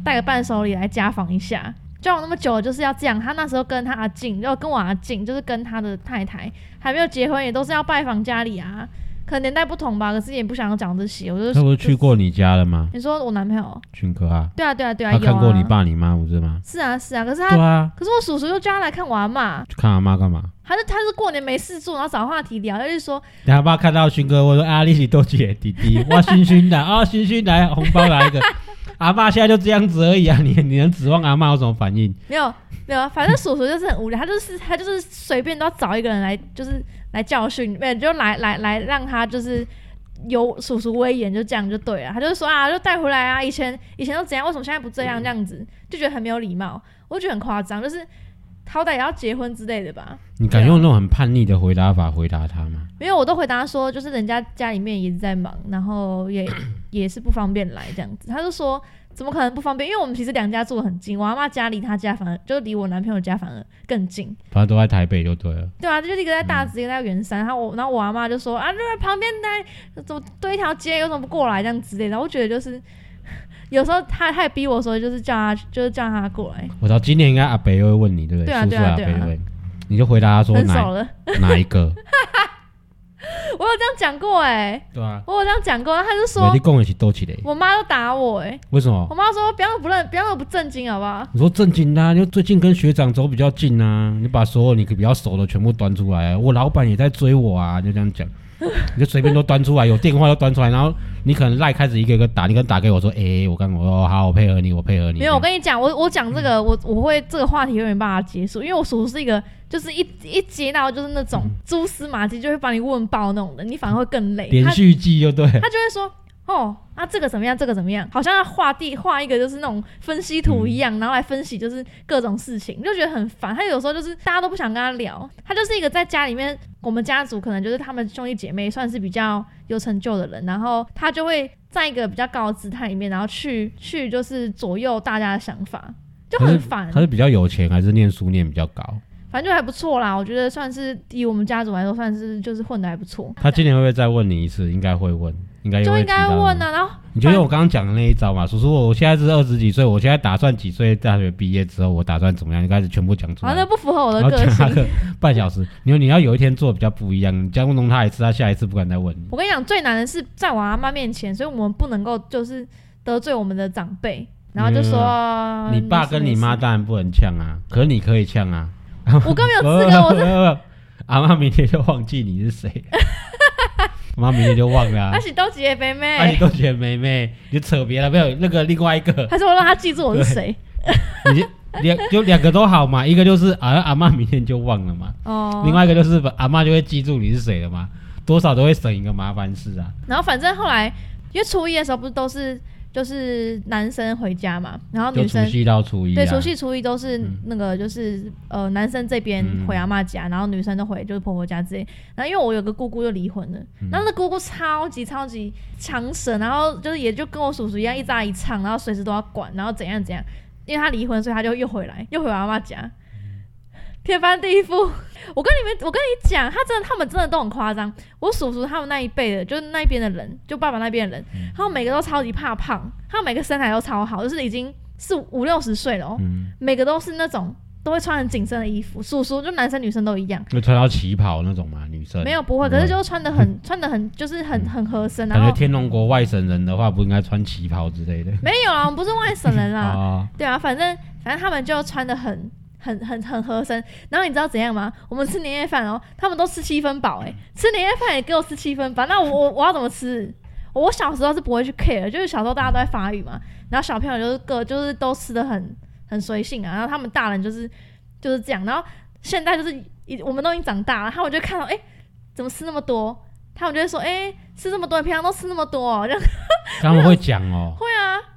带个伴手礼来家访一下。交往那么久了就是要这样。他那时候跟他阿静，要跟我阿静，就是跟他的太太还没有结婚，也都是要拜访家里啊。可能年代不同吧，可是也不想要讲这些。我就他不是去过你家了吗？你说我男朋友？俊哥啊，对啊，对啊，对啊，他看过你爸你妈不是吗？是啊，是啊。可是他，对啊，可是我叔叔又叫他来看我阿妈，去看阿妈干嘛？他就他是过年没事做，然后找话题聊，他就说等下爸看到勋哥，我说啊，你是多姐弟弟，哇，勋勋的啊，勋勋来红包来一个。阿爸现在就这样子而已啊，你你能指望阿妈有什么反应？没有没有，反正叔叔就是很无聊，他就是他就是随便都要找一个人来，就是来教训，没有就来来来让他就是有叔叔威严，就这样就对了。他就说啊，就带回来啊，以前以前都怎样，为什么现在不这样？这样子就觉得很没有礼貌，我就觉得很夸张，就是好歹也要结婚之类的吧。你敢用那种很叛逆的回答法回答他吗？没有，我都回答说，就是人家家里面一直在忙，然后也也是不方便来这样子。他就说怎么可能不方便？因为我们其实两家住得很近，我阿妈家离他家反而就离我男朋友家反而更近。反正都在台北就对了。对啊，就是一个在大直，一个在圆山。然后我，然后我阿妈就说啊，就在旁边那怎么对一条街，有什么不过来这样之类的。然后我觉得就是 有时候他他也逼我说，就是叫他就是叫他过来，我知道今年应该阿北又会问你，对不对？对啊对啊对啊？你就回答他说哪。哪一个？我有这样讲过哎、对啊，我有这样讲过，然后他就对说你跟我一起斗起来，我妈都打我哎、为什么我？妈说不要不认，不要不正经好不好？你说正经的、啊，就最近跟学长走比较近啊，你把所有你比较熟的全部端出来、啊，我老板也在追我啊，就这样讲，你就随便都端出来，有电话都端出来，然后你可能赖开始一个一个打，你可能打给我说，哎、我刚我说好，我配合你，我配合你。没有，我跟你讲，我我讲这个，我我会这个话题永远办法结束，因为我叔叔是一个就是一一接到就是那种蛛丝马迹就会把你问爆那种的，你反而会更累。连续剧就对，他就会说哦，啊，这个怎么样？这个怎么样？好像要画地画一个就是那种分析图一样，然后来分析就是各种事情，就觉得很烦。他有时候就是大家都不想跟他聊，他就是一个在家里面，我们家族可能就是他们兄弟姐妹算是比较有成就的人，然后他就会在一个比较高的姿态里面，然后去去就是左右大家的想法，就很烦。他是比较有钱，还是念书念比较高？反正就还不错啦，我觉得算是以我们家族来说，算是就是混的还不错。他今年会不会再问你一次？应该会问，应该就应该问啊。然后你觉得我刚刚讲的那一招嘛？叔叔，我现在是二十几岁，我现在打算几岁大学毕业之后，我打算怎么样？你开始全部讲出来。啊，那不符合我的个性。半小时，你说你要有一天做比较不一样，你这样弄他一次，他下一次不敢再问你。我跟你讲，最难的是在我阿妈面前，所以我们不能够就是得罪我们的长辈，然后就说你爸跟你妈当然不能呛啊，可是你可以呛啊。我更没有资格，我是阿妈明天就忘记你是谁，妈明天就忘了。阿喜都姐妹妹，阿喜都姐妹妹，你扯别了，没有那个另外一个，还是我让他记住我是谁？你两就两个都好嘛，一个就是啊阿妈明天就忘了嘛，哦，另外一个就是阿妈就会记住你是谁了嘛，多少都会省一个麻烦事啊。然后反正后来因为初一的时候不是都是。就是男生回家嘛，然后女生除夕到初一，对，除夕初一都是那个，就是呃，男生这边回阿妈家，然后女生都回就是婆婆家之类。然后因为我有个姑姑就离婚了，然后那姑姑超级超级强神，然后就是也就跟我叔叔一样一扎一唱，然后随时都要管，然后怎样怎样。因为他离婚，所以他就又回来，又回阿妈家。天翻地覆！我跟你们，我跟你讲，他真的，他们真的都很夸张。我叔叔他们那一辈的，就是那边的人，就爸爸那边的人，他们每个都超级怕胖，他们每个身材都超好，就是已经是五六十岁了哦。每个都是那种都会穿很紧身的衣服，叔叔就男生女生都一样。就穿到旗袍那种嘛？女生没有不会，可是就是穿的很穿的很就是很很合身。感觉天龙国外省人的话不应该穿旗袍之类的。没有啊，我们不是外省人啦。对啊，反正反正他们就穿的很。很很很合身，然后你知道怎样吗？我们吃年夜饭哦，他们都吃七分饱，哎，吃年夜饭也给我吃七分饱，那我我我要怎么吃？我小时候是不会去 care，就是小时候大家都在发育嘛，然后小朋友就是各就是都吃的很很随性啊，然后他们大人就是就是这样，然后现在就是已我们都已经长大了，他们就看到哎怎么吃那么多，他们就会说哎吃这么多，平常都吃那么多，这样 他们会讲哦，会啊。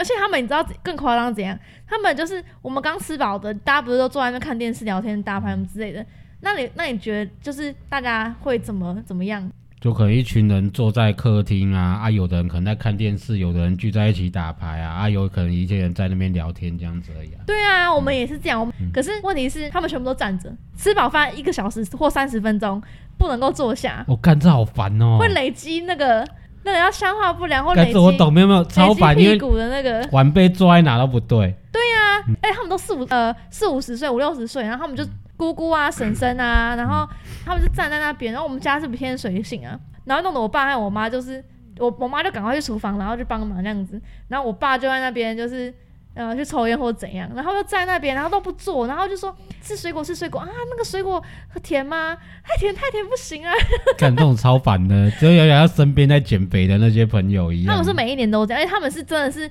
而且他们，你知道更夸张怎样？他们就是我们刚吃饱的，大家不是都坐在那看电视、聊天、打牌什么之类的。那你那你觉得，就是大家会怎么怎么样？就可能一群人坐在客厅啊，啊，有的人可能在看电视，有的人聚在一起打牌啊，啊，有可能一些人在那边聊天这样子而已。对啊，我们也是这样。可是问题是，他们全部都站着，吃饱饭一个小时或三十分钟不能够坐下。我干，这好烦哦！会累积那个。那个要消化不良或累积我懂没有没有超烦，屁股的那个晚辈坐在哪都不对。对呀，哎，他们都四五呃四五十岁五六十岁，然后他们就姑姑啊婶婶啊，然后他们就站在那边，然后我们家是偏随性啊，然后弄得我爸和我妈就是我我妈就赶快去厨房，然后去帮忙这样子，然后我爸就在那边就是。呃，去抽烟或者怎样，然后又在那边，然后都不做，然后就说吃水果吃水果啊，那个水果甜吗？太甜太甜不行啊！感这种超烦的，就有点像身边在减肥的那些朋友一样。他们是每一年都这样，而且他们是真的是，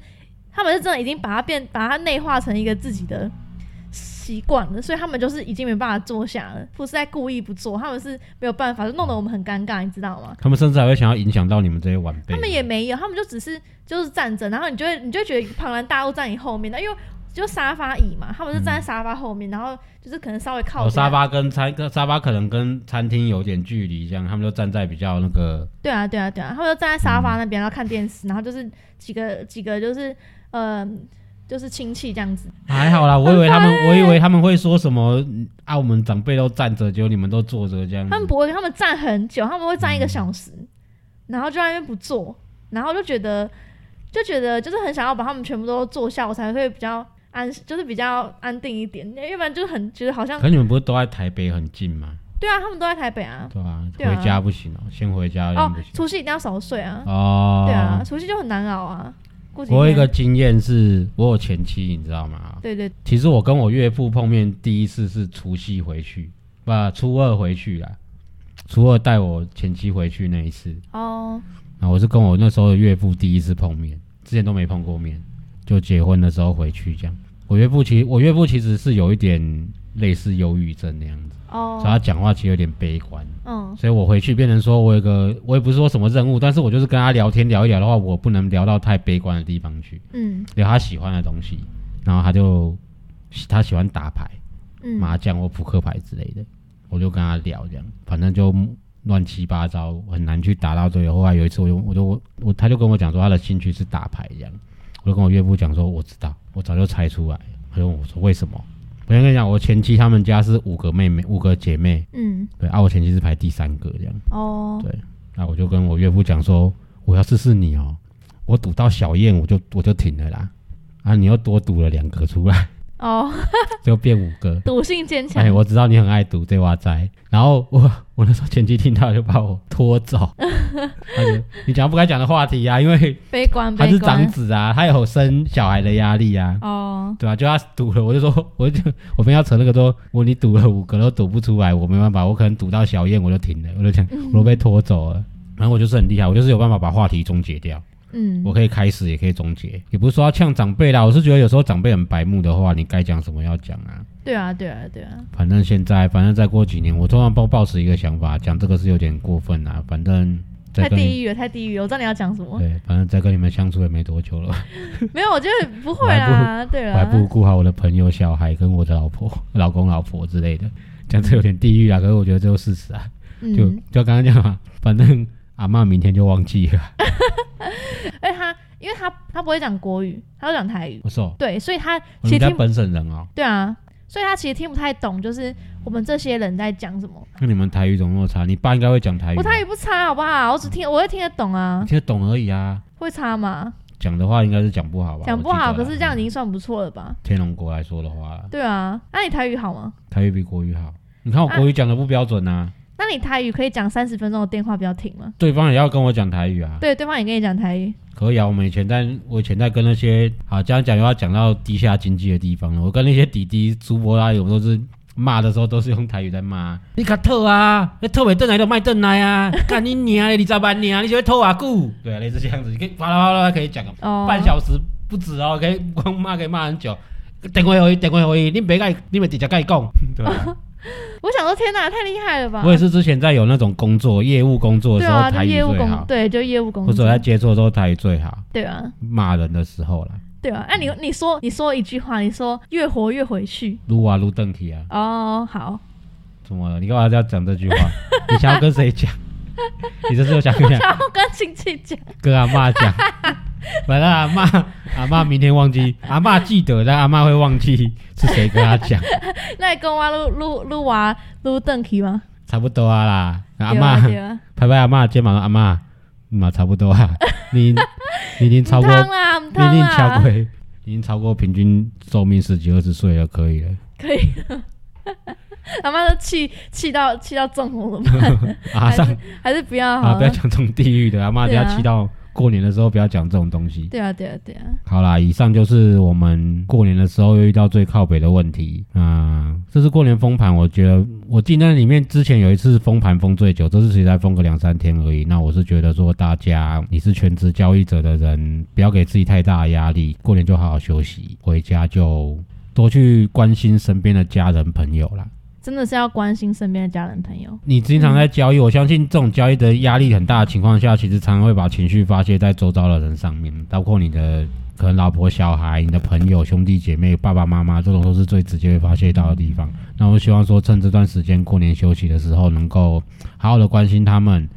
他们是真的已经把它变，把它内化成一个自己的。习惯了，所以他们就是已经没办法坐下了，不是在故意不坐，他们是没有办法，就弄得我们很尴尬，你知道吗？他们甚至还会想要影响到你们这些晚辈。他们也没有，他们就只是就是站着，然后你就会你就觉得庞然大物在你后面那，因为就沙发椅嘛，他们是站在沙发后面，然后就是可能稍微靠沙发跟餐跟沙发可能跟餐厅有点距离，这样他们就站在比较那个。对啊，对啊，对啊，他们就站在沙发那边，然后看电视，然后就是几个几个就是呃。就是亲戚这样子，还好啦。我以为他们，我以为他们会说什么啊？我们长辈都站着，结果你们都坐着这样。他们不会，他们站很久，他们会站一个小时，然后就在那边不坐，然后就觉得就觉得就是很想要把他们全部都坐下，我才会比较安，就是比较安定一点。要不然就是很觉得好像。可你们不是都在台北很近吗？对啊，他们都在台北啊。对啊，回家不行哦，先回家哦。除夕一定要少睡啊。哦。对啊，除夕就很难熬啊。我有一个经验是，我有前妻，你知道吗？对对。其实我跟我岳父碰面第一次是除夕回去，不，初二回去啊。初二带我前妻回去那一次。哦。那我是跟我那时候的岳父第一次碰面，之前都没碰过面，就结婚的时候回去这样。我岳父其实，我岳父其实是有一点类似忧郁症那样子。哦。所以他讲话其实有点悲观。嗯所以我回去变成说我有个我也不是说什么任务，但是我就是跟他聊天聊一聊的话，我不能聊到太悲观的地方去，嗯聊他喜欢的东西，然后他就他喜欢打牌、嗯，麻将或扑克牌之类的，我就跟他聊这样，反正就乱七八糟，很难去打到最后。后来有一次我就我就我我他就跟我讲说他的兴趣是打牌这样，我就跟我岳父讲说我知道，我早就猜出来。他就问我说为什么？我先跟你讲，我前妻他们家是五个妹妹，五个姐妹，嗯。对啊，我前妻是排第三个这样。哦，对那我就跟我岳父讲说，我要试试你哦，我赌到小燕我就我就停了啦，啊，你又多赌了两个出来，哦，就变五个。赌性坚强。哎，，我知道你很爱赌对哇塞，然后我 我那时候前妻听到就把我拖走，他就你讲不该讲的话题啊，因为悲观他是长，子啊，他有生小孩的压力啊，哦，对啊、就他赌了，我就说，我就我们要扯那个说，我你赌了五个都赌不出来，我没办法，我可能赌到小燕我就停了，我就讲我都被拖走了。然后我就是很厉害，我就是有办法把话题终结掉，嗯我可以开始也可以终结，也不是说要呛长辈啦，我是觉得有时候长辈很白目的话，你该讲什么要讲啊。对啊对啊对啊，反正现在，反正再过几年，我突然抱抱持一个想法，讲这个是有点过分啊。反正太地狱了太地狱了，我知道你要讲什么，对，反正再跟你们相处也没多久了，没有，我觉得不会啦，对我还不如，顾好我的朋友、小孩跟我的老婆、老公、老婆之类的，讲这有点地狱啊。可是我觉得这就是事实啊，就嗯，就刚刚讲嘛，反正阿嬷明天就忘记了。哎他，因为他他不会讲国语，他会讲台语，我说，对，所以他我其实听本省人哦，对啊，所以他其实听不太懂，就是我们这些人在讲什么。那你们台语怎么那么差？你爸应该会讲台语，我台语不差，好不好？我只听，我会听得懂啊你，听得懂而已啊。会差吗？讲的话应该是讲不好吧？讲不好，可是这样已经算不错了吧？天龙国来说的话，对啊，那你台语好吗？台语比国语好。你看我国语讲的不标准啊，那你台语可以讲三十分钟的电话不要停吗？对方也要跟我讲台语啊。对，对方也跟你讲台语。可以啊，我们以前在，我以前在跟那些，好这样讲又要讲到地下经济的地方了。我跟那些弟弟、主播啊，有时候是骂的时候都是用台语在骂。你卡偷啊，你偷没邓来就卖邓来啊，干你娘的，你咋办娘？你就会偷啊姑？对啊，类似这样子，你可以啪啦啪啦可以讲哦，半小时不止哦，可以光骂可以骂很久。电话回，电话回，你别跟，你别直接跟伊讲，对吧？我想说，天哪，太厉害了吧！我也是之前在有那种工作、业务工作的时候，台语最好，对，就业务工作或者我在，接触的时候台语最好，对啊，骂人的时候啦。对啊。那你你说你说一句话，你说越活越回去。撸啊撸邓体啊，哦，好，怎么了？你干嘛要讲这句话？你想要跟谁讲？你这是有想跟 想要跟亲戚讲，跟阿妈讲？反正阿妈阿妈明天忘记，阿妈记得，但阿妈会忘记是谁跟他讲，那你跟我撸撸撸娃撸邓去吗？差不多啊啦。阿妈拍拍阿妈的肩膀说，阿妈，嘛差不多啊，你你已经超过，已经超，过，已经超过平均寿命十几二十岁了，可以了。可以了。阿妈都气气到气到中红了吧？啊上还是还是不要好啊，不要讲这种地狱的，阿妈等下气到过年的时候不要讲这种东西。对啊，对啊，对啊。好啦，以上就是我们过年的时候又遇到最靠北的问题啊、这次过年封盘，我觉得我记得里面之前有一次封盘封最久，这次其实才封个两三天而已。那我是觉得说，大家你是全职交易者的人，不要给自己太大的压力，过年就好好休息，回家就多去关心身边的家人朋友啦。真的是要关心身边的家人朋友。你经常在交易，我相信这种交易的压力很大的情况下，其实常常会把情绪发泄在周遭的人上面，包括你的可能老婆、小孩、你的朋友、兄弟姐妹、爸爸妈妈，这种都是最直接会发泄到的地方。那我希望说，趁这段时间过年休息的时候，能够好好的关心他们，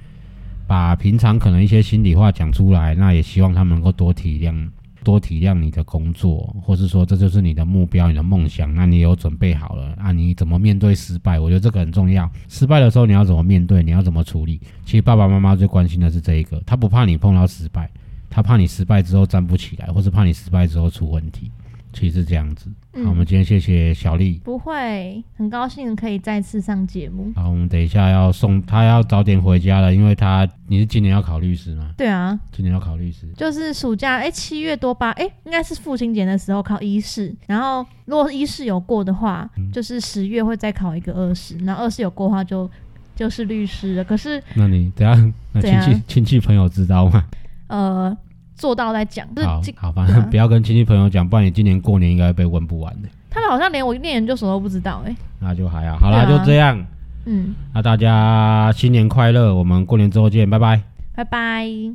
把平常可能一些心里话讲出来。那也希望他们能够多体谅。多体谅你的工作，或是说这就是你的目标、你的梦想，那你有准备好了啊？你怎么面对失败？我觉得这个很重要。失败的时候你要怎么面对？你要怎么处理？其实爸爸妈妈最关心的是这一个，他不怕你碰到失败，他怕你失败之后站不起来，或是怕你失败之后出问题。其实是这样子。好，我们今天谢谢小丽。不会，很高兴可以再次上节目。好，我们等一下要送她要早点回家了，因为她你是今年要考律师吗？对啊，今年要考律师。就是暑假，哎、七月多八，哎、应该是父亲节的时候考一试，然后如果一试有过的话，嗯就是十月会再考一个二试，然后二试有过的话就就是律师了。可是那你等下那亲戚亲戚朋友知道吗？呃，做到再讲，就是好好，反正不要跟亲戚朋友讲，不然你今年过年应该被问不完的。他们好像连我念研究所都不知道、哎，那就还好，好啦，啊就这样。嗯，那大家新年快乐，我们过年之后见，拜拜。拜拜。